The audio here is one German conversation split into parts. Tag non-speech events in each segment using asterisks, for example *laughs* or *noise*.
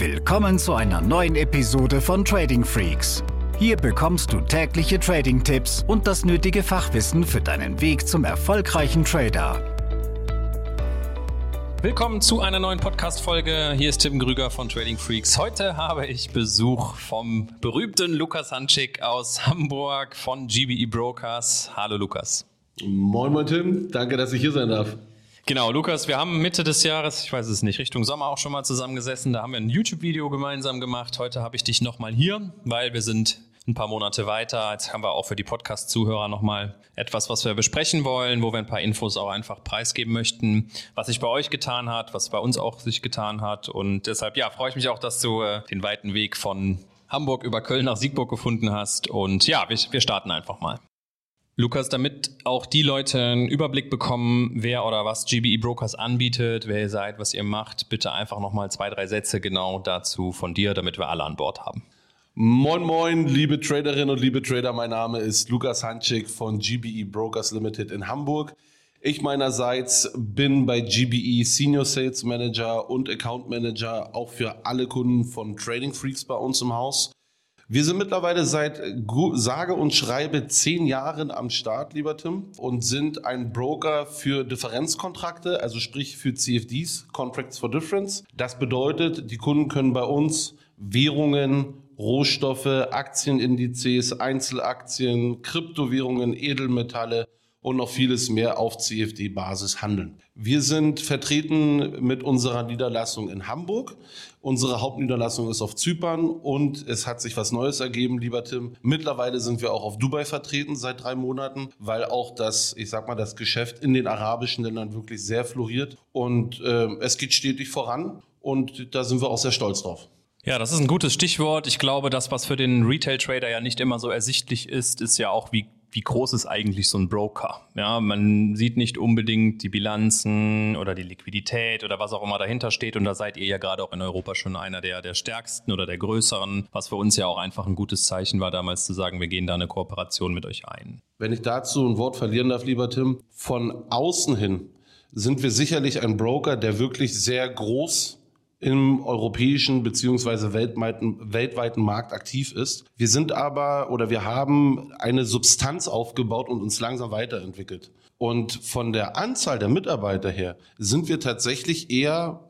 Willkommen zu einer neuen Episode von Trading Freaks. Hier bekommst du tägliche Trading-Tipps und das nötige Fachwissen für deinen Weg zum erfolgreichen Trader. Willkommen zu einer neuen Podcast-Folge. Hier ist Tim Grüger von Trading Freaks. Heute habe ich Besuch vom berühmten Lukas Hanschik aus Hamburg von GBE Brokers. Hallo Lukas. Moin, moin Tim. Danke, dass ich hier sein darf. Genau, Lukas, wir haben Mitte des Jahres, ich weiß es nicht, Richtung Sommer auch schon mal zusammengesessen. Da haben wir ein YouTube-Video gemeinsam gemacht. Heute habe ich dich nochmal hier, weil wir sind ein paar Monate weiter. Jetzt haben wir auch für die Podcast-Zuhörer nochmal etwas, was wir besprechen wollen, wo wir ein paar Infos auch einfach preisgeben möchten, was sich bei euch getan hat, was bei uns auch sich getan hat. Und deshalb, ja, freue ich mich auch, dass du äh, den weiten Weg von Hamburg über Köln nach Siegburg gefunden hast. Und ja, wir, wir starten einfach mal. Lukas, damit auch die Leute einen Überblick bekommen, wer oder was GBE Brokers anbietet, wer ihr seid, was ihr macht, bitte einfach nochmal zwei, drei Sätze genau dazu von dir, damit wir alle an Bord haben. Moin, moin, liebe Traderinnen und liebe Trader. Mein Name ist Lukas Hanschik von GBE Brokers Limited in Hamburg. Ich meinerseits bin bei GBE Senior Sales Manager und Account Manager auch für alle Kunden von Trading Freaks bei uns im Haus. Wir sind mittlerweile seit sage und schreibe zehn Jahren am Start, lieber Tim, und sind ein Broker für Differenzkontrakte, also sprich für CFDs, Contracts for Difference. Das bedeutet, die Kunden können bei uns Währungen, Rohstoffe, Aktienindizes, Einzelaktien, Kryptowährungen, Edelmetalle und noch vieles mehr auf CFD-Basis handeln. Wir sind vertreten mit unserer Niederlassung in Hamburg. Unsere Hauptniederlassung ist auf Zypern und es hat sich was Neues ergeben, lieber Tim. Mittlerweile sind wir auch auf Dubai vertreten seit drei Monaten, weil auch das, ich sag mal, das Geschäft in den arabischen Ländern wirklich sehr floriert und äh, es geht stetig voran und da sind wir auch sehr stolz drauf. Ja, das ist ein gutes Stichwort. Ich glaube, das, was für den Retail-Trader ja nicht immer so ersichtlich ist, ist ja auch, wie wie groß ist eigentlich so ein Broker? Ja, man sieht nicht unbedingt die Bilanzen oder die Liquidität oder was auch immer dahinter steht. Und da seid ihr ja gerade auch in Europa schon einer der, der stärksten oder der größeren, was für uns ja auch einfach ein gutes Zeichen war, damals zu sagen, wir gehen da eine Kooperation mit euch ein. Wenn ich dazu ein Wort verlieren darf, lieber Tim, von außen hin sind wir sicherlich ein Broker, der wirklich sehr groß im europäischen beziehungsweise weltweiten, weltweiten Markt aktiv ist. Wir sind aber oder wir haben eine Substanz aufgebaut und uns langsam weiterentwickelt. Und von der Anzahl der Mitarbeiter her sind wir tatsächlich eher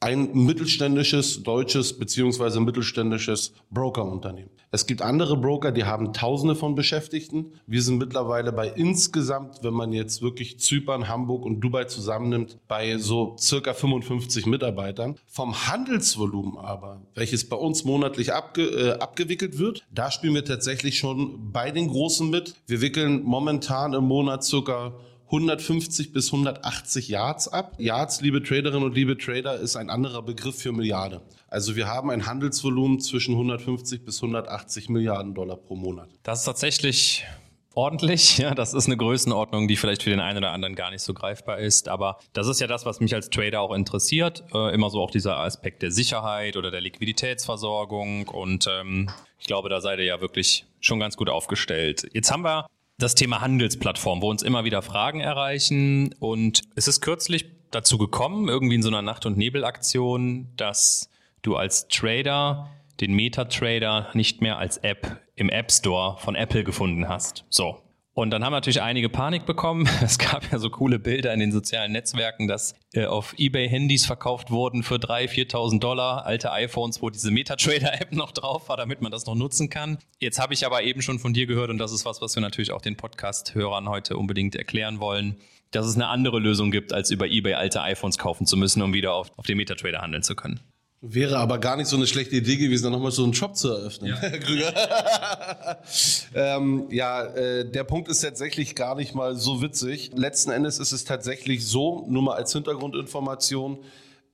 ein mittelständisches deutsches beziehungsweise mittelständisches Brokerunternehmen. Es gibt andere Broker, die haben Tausende von Beschäftigten. Wir sind mittlerweile bei insgesamt, wenn man jetzt wirklich Zypern, Hamburg und Dubai zusammennimmt, bei so circa 55 Mitarbeitern. Vom Handelsvolumen aber, welches bei uns monatlich abge, äh, abgewickelt wird, da spielen wir tatsächlich schon bei den Großen mit. Wir wickeln momentan im Monat circa 150 bis 180 Yards ab. Yards, liebe Traderinnen und liebe Trader, ist ein anderer Begriff für Milliarde. Also wir haben ein Handelsvolumen zwischen 150 bis 180 Milliarden Dollar pro Monat. Das ist tatsächlich ordentlich. *laughs* Ja, das ist eine Größenordnung, die vielleicht für den einen oder anderen gar nicht so greifbar ist. Aber das ist ja das, was mich als Trader auch interessiert. Äh, immer so auch dieser Aspekt der Sicherheit oder der Liquiditätsversorgung. Und ähm, ich glaube, da seid ihr ja wirklich schon ganz gut aufgestellt. Jetzt haben wir das Thema Handelsplattform, wo uns immer wieder Fragen erreichen. Und es ist kürzlich dazu gekommen, irgendwie in so einer Nacht- und Nebelaktion, dass du als Trader den MetaTrader nicht mehr als App im App Store von Apple gefunden hast. So. Und dann haben natürlich einige Panik bekommen. *laughs* Es gab ja so coole Bilder in den sozialen Netzwerken, dass äh, auf eBay Handys verkauft wurden für 3.000, 4.000 Dollar, alte iPhones, wo diese MetaTrader-App noch drauf war, damit man das noch nutzen kann. Jetzt habe ich aber eben schon von dir gehört und das ist was, was wir natürlich auch den Podcast-Hörern heute unbedingt erklären wollen, dass es eine andere Lösung gibt, als über eBay alte iPhones kaufen zu müssen, um wieder auf, auf dem MetaTrader handeln zu können. Wäre aber gar nicht so eine schlechte Idee gewesen, dann nochmal so einen Shop zu eröffnen, ja. Herr *laughs* Krüger. *laughs* ähm, ja, äh, der Punkt ist tatsächlich gar nicht mal so witzig. Letzten Endes ist es tatsächlich so, nur mal als Hintergrundinformation,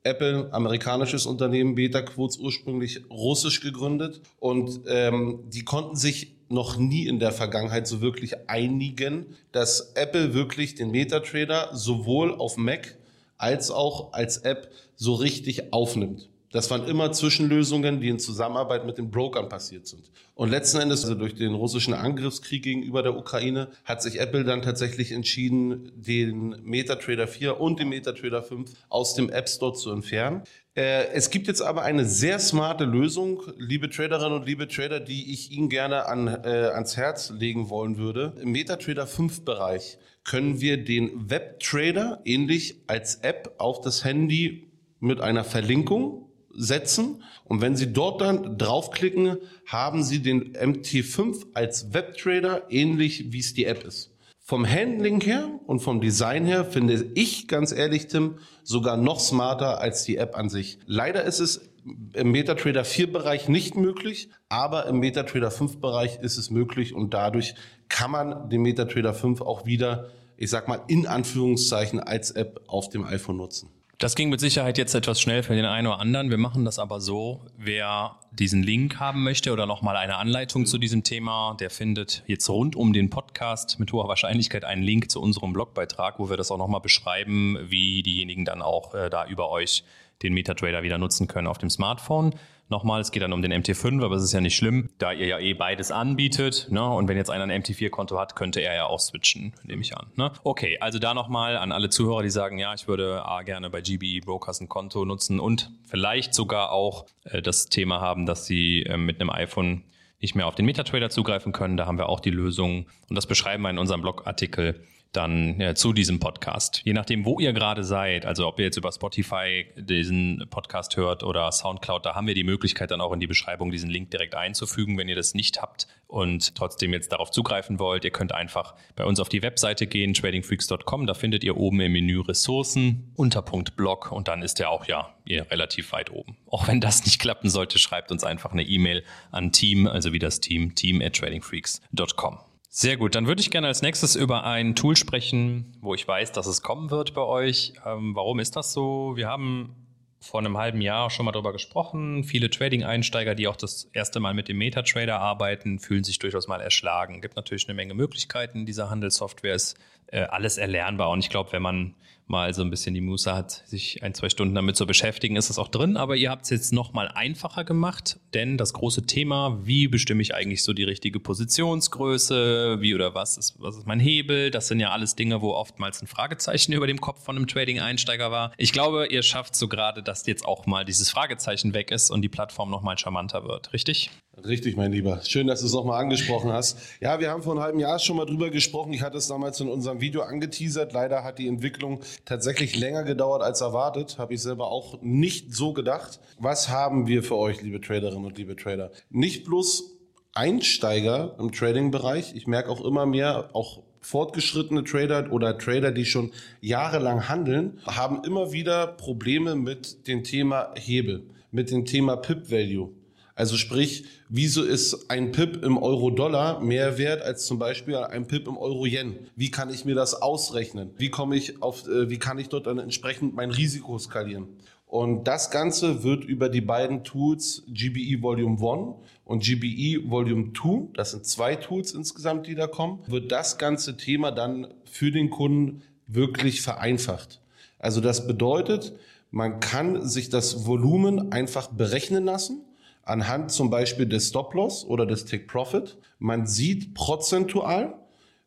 Apple, amerikanisches Unternehmen, Beta-Quotes ursprünglich russisch gegründet und ähm, die konnten sich noch nie in der Vergangenheit so wirklich einigen, dass Apple wirklich den MetaTrader sowohl auf Mac als auch als App so richtig aufnimmt. Das waren immer Zwischenlösungen, die in Zusammenarbeit mit den Brokern passiert sind. Und letzten Endes, also durch den russischen Angriffskrieg gegenüber der Ukraine, hat sich Apple dann tatsächlich entschieden, den MetaTrader 4 und den MetaTrader 5 aus dem App Store zu entfernen. Äh, es gibt jetzt aber eine sehr smarte Lösung, liebe Traderinnen und liebe Trader, die ich Ihnen gerne an, äh, ans Herz legen wollen würde. Im MetaTrader 5 Bereich können wir den Webtrader ähnlich als App auf das Handy mit einer Verlinkung setzen. Und wenn Sie dort dann draufklicken, haben Sie den MT5 als Webtrader, ähnlich wie es die App ist. Vom Handling her und vom Design her finde ich ganz ehrlich, Tim, sogar noch smarter als die App an sich. Leider ist es im MetaTrader 4 Bereich nicht möglich, aber im MetaTrader 5 Bereich ist es möglich und dadurch kann man den MetaTrader 5 auch wieder, ich sag mal, in Anführungszeichen als App auf dem iPhone nutzen. Das ging mit Sicherheit jetzt etwas schnell für den einen oder anderen. Wir machen das aber so. Wer diesen Link haben möchte oder nochmal eine Anleitung zu diesem Thema, der findet jetzt rund um den Podcast mit hoher Wahrscheinlichkeit einen Link zu unserem Blogbeitrag, wo wir das auch nochmal beschreiben, wie diejenigen dann auch äh, da über euch den MetaTrader wieder nutzen können auf dem Smartphone. Nochmal, es geht dann um den MT5, aber es ist ja nicht schlimm, da ihr ja eh beides anbietet. Ne? Und wenn jetzt einer ein MT4-Konto hat, könnte er ja auch switchen, nehme ich an. Ne? Okay, also da nochmal an alle Zuhörer, die sagen, ja, ich würde A, gerne bei GBE Brokers ein Konto nutzen und vielleicht sogar auch äh, das Thema haben, dass sie äh, mit einem iPhone nicht mehr auf den MetaTrader zugreifen können. Da haben wir auch die Lösung und das beschreiben wir in unserem Blogartikel dann ja, zu diesem Podcast. Je nachdem, wo ihr gerade seid, also ob ihr jetzt über Spotify diesen Podcast hört oder Soundcloud, da haben wir die Möglichkeit dann auch in die Beschreibung diesen Link direkt einzufügen, wenn ihr das nicht habt und trotzdem jetzt darauf zugreifen wollt. Ihr könnt einfach bei uns auf die Webseite gehen, tradingfreaks.com, da findet ihr oben im Menü Ressourcen, Unterpunkt Blog und dann ist der auch ja relativ weit oben. Auch wenn das nicht klappen sollte, schreibt uns einfach eine E-Mail an Team, also wie das Team, team at tradingfreaks.com. Sehr gut, dann würde ich gerne als nächstes über ein Tool sprechen, wo ich weiß, dass es kommen wird bei euch. Ähm, warum ist das so? Wir haben vor einem halben Jahr schon mal darüber gesprochen. Viele Trading-Einsteiger, die auch das erste Mal mit dem MetaTrader arbeiten, fühlen sich durchaus mal erschlagen. Es gibt natürlich eine Menge Möglichkeiten. Diese Handelssoftware ist äh, alles erlernbar. Und ich glaube, wenn man mal so ein bisschen die Muße hat, sich ein, zwei Stunden damit zu beschäftigen, ist das auch drin. Aber ihr habt es jetzt noch mal einfacher gemacht, denn das große Thema, wie bestimme ich eigentlich so die richtige Positionsgröße, wie oder was ist, was ist mein Hebel, das sind ja alles Dinge, wo oftmals ein Fragezeichen über dem Kopf von einem Trading-Einsteiger war. Ich glaube, ihr schafft so gerade, dass jetzt auch mal dieses Fragezeichen weg ist und die Plattform noch mal charmanter wird, richtig? Richtig, mein Lieber. Schön, dass du es nochmal angesprochen hast. Ja, wir haben vor einem halben Jahr schon mal drüber gesprochen. Ich hatte es damals in unserem Video angeteasert. Leider hat die Entwicklung tatsächlich länger gedauert als erwartet. Habe ich selber auch nicht so gedacht. Was haben wir für euch, liebe Traderinnen und liebe Trader? Nicht bloß Einsteiger im Trading-Bereich. Ich merke auch immer mehr, auch fortgeschrittene Trader oder Trader, die schon jahrelang handeln, haben immer wieder Probleme mit dem Thema Hebel, mit dem Thema Pip-Value. Also sprich, wieso ist ein PIP im Euro-Dollar mehr wert als zum Beispiel ein PIP im Euro-Yen? Wie kann ich mir das ausrechnen? Wie komme ich auf, äh, wie kann ich dort dann entsprechend mein Risiko skalieren? Und das Ganze wird über die beiden Tools GBE Volume 1 und GBE Volume 2, das sind zwei Tools insgesamt, die da kommen, wird das ganze Thema dann für den Kunden wirklich vereinfacht. Also das bedeutet, man kann sich das Volumen einfach berechnen lassen anhand zum Beispiel des Stop-Loss oder des Take-Profit. Man sieht prozentual,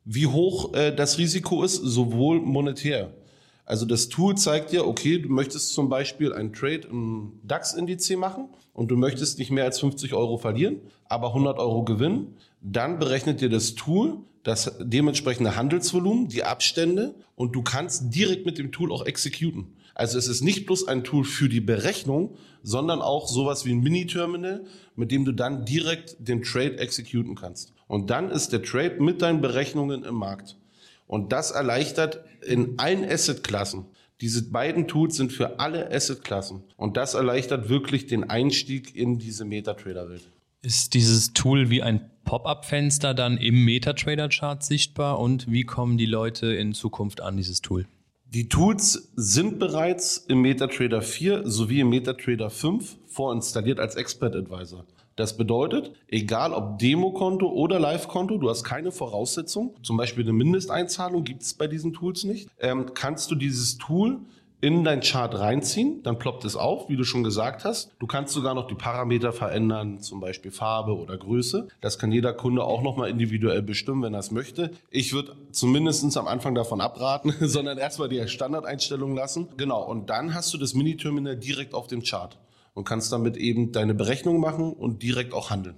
wie hoch äh, das Risiko ist, sowohl monetär. Also das Tool zeigt dir, okay, du möchtest zum Beispiel einen Trade im DAX-Indiz machen und du möchtest nicht mehr als 50 Euro verlieren, aber 100 Euro gewinnen. Dann berechnet dir das Tool das dementsprechende Handelsvolumen, die Abstände und du kannst direkt mit dem Tool auch exekuten. Also es ist nicht bloß ein Tool für die Berechnung, sondern auch sowas wie ein Mini-Terminal, mit dem du dann direkt den Trade exekuten kannst. Und dann ist der Trade mit deinen Berechnungen im Markt. Und das erleichtert in allen Asset-Klassen. Diese beiden Tools sind für alle Asset-Klassen. Und das erleichtert wirklich den Einstieg in diese Metatrader-Welt. Ist dieses Tool wie ein Pop-up-Fenster dann im MetaTrader-Chart sichtbar und wie kommen die Leute in Zukunft an dieses Tool? Die Tools sind bereits im MetaTrader 4 sowie im MetaTrader 5 vorinstalliert als Expert Advisor. Das bedeutet, egal ob Demokonto oder Live-Konto, du hast keine Voraussetzung, zum Beispiel eine Mindesteinzahlung gibt es bei diesen Tools nicht, ähm, kannst du dieses Tool in dein Chart reinziehen, dann ploppt es auf, wie du schon gesagt hast. Du kannst sogar noch die Parameter verändern, zum Beispiel Farbe oder Größe. Das kann jeder Kunde auch nochmal individuell bestimmen, wenn er es möchte. Ich würde zumindest am Anfang davon abraten, *laughs* sondern erstmal die Standardeinstellung lassen. Genau, und dann hast du das Mini-Terminal direkt auf dem Chart und kannst damit eben deine Berechnung machen und direkt auch handeln.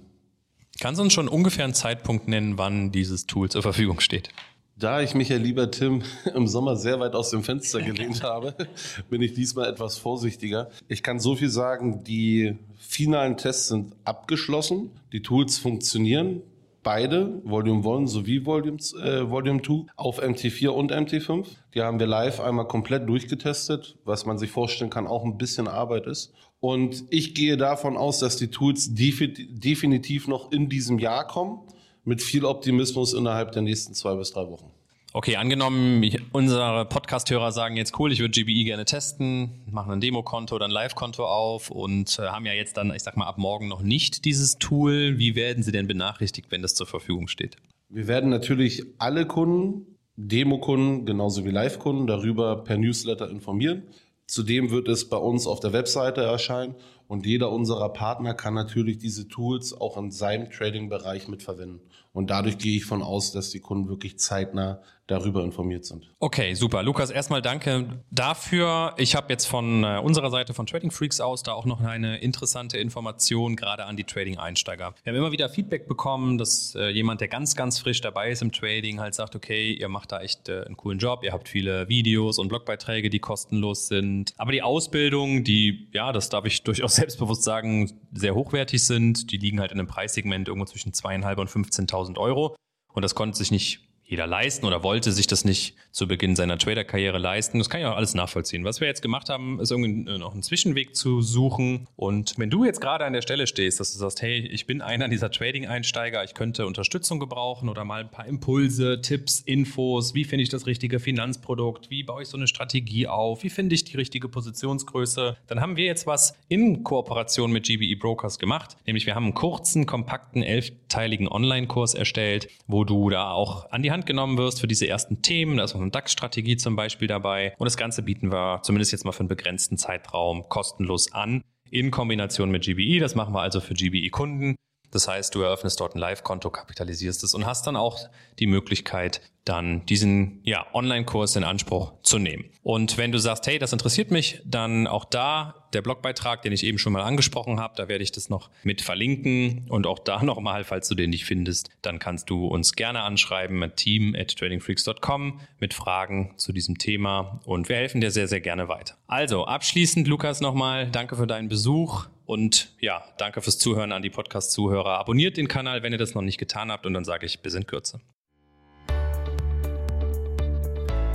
Kannst du uns schon ungefähr einen Zeitpunkt nennen, wann dieses Tool zur Verfügung steht? Da ich mich ja lieber Tim *laughs* im Sommer sehr weit aus dem Fenster gelehnt habe, *laughs* bin ich diesmal etwas vorsichtiger. Ich kann so viel sagen, die finalen Tests sind abgeschlossen, die Tools funktionieren. Beide, Volume 1 sowie Volume, äh, Volume 2, auf MT4 und MT5. Die haben wir live einmal komplett durchgetestet, was man sich vorstellen kann, auch ein bisschen Arbeit ist. Und ich gehe davon aus, dass die Tools definitiv noch in diesem Jahr kommen mit viel Optimismus innerhalb der nächsten zwei bis drei Wochen. Okay, angenommen, unsere Podcast-Hörer sagen jetzt cool, ich würde GBE gerne testen, machen ein Demokonto oder ein Live-Konto auf und äh, haben ja jetzt dann, ich sag mal, ab morgen noch nicht dieses Tool. Wie werden sie denn benachrichtigt, wenn das zur Verfügung steht? Wir werden natürlich alle Kunden, Demokunden genauso wie Live-Kunden darüber per Newsletter informieren. Zudem wird es bei uns auf der Webseite erscheinen und jeder unserer Partner kann natürlich diese Tools auch in seinem Trading-Bereich mitverwenden. Und dadurch gehe ich von aus, dass die Kunden wirklich zeitnah darüber informiert sind. Okay, super. Lukas, erstmal danke dafür. Ich habe jetzt von äh, unserer Seite von Trading Freaks aus da auch noch eine interessante Information gerade an die Trading-Einsteiger. Wir haben immer wieder Feedback bekommen, dass äh, jemand, der ganz, ganz frisch dabei ist im Trading, halt sagt, okay, ihr macht da echt äh, einen coolen Job, ihr habt viele Videos und Blogbeiträge, die kostenlos sind. Aber die Ausbildung, die, ja, das darf ich durchaus *laughs* selbstbewusst sagen, sehr hochwertig sind, die liegen halt in einem Preissegment irgendwo zwischen zweieinhalb und 15.000 Euro. Und das konnte sich nicht jeder leisten oder wollte sich das nicht zu Beginn seiner Trader-Karriere leisten. Das kann ich auch alles nachvollziehen. Was wir jetzt gemacht haben, ist irgendwie noch einen Zwischenweg zu suchen. Und wenn du jetzt gerade an der Stelle stehst, dass du sagst, hey, ich bin einer dieser Trading-Einsteiger, ich könnte Unterstützung gebrauchen oder mal ein paar Impulse, Tipps, Infos, wie finde ich das richtige Finanzprodukt, wie baue ich so eine Strategie auf, wie finde ich die richtige Positionsgröße, dann haben wir jetzt was in Kooperation mit GBE Brokers gemacht. Nämlich wir haben einen kurzen, kompakten, elfteiligen Online-Kurs erstellt, wo du da auch an die Hand Hand genommen wirst für diese ersten Themen. Da ist auch eine DAX-Strategie zum Beispiel dabei. Und das Ganze bieten wir zumindest jetzt mal für einen begrenzten Zeitraum kostenlos an in Kombination mit GBE. Das machen wir also für GBE-Kunden. Das heißt, du eröffnest dort ein Live-Konto, kapitalisierst es und hast dann auch die Möglichkeit, dann diesen ja, Online-Kurs in Anspruch zu nehmen. Und wenn du sagst, hey, das interessiert mich, dann auch da der Blogbeitrag, den ich eben schon mal angesprochen habe, da werde ich das noch mit verlinken und auch da *laughs* nochmal, falls du den nicht findest, dann kannst du uns gerne anschreiben team at tradingfreaks.com mit Fragen zu diesem Thema und wir helfen dir sehr, sehr gerne weiter. Also abschließend, Lukas, nochmal, danke für deinen Besuch. Und ja, danke fürs Zuhören an die Podcast-Zuhörer. Abonniert den Kanal, wenn ihr das noch nicht getan habt. Und dann sage ich bis in Kürze.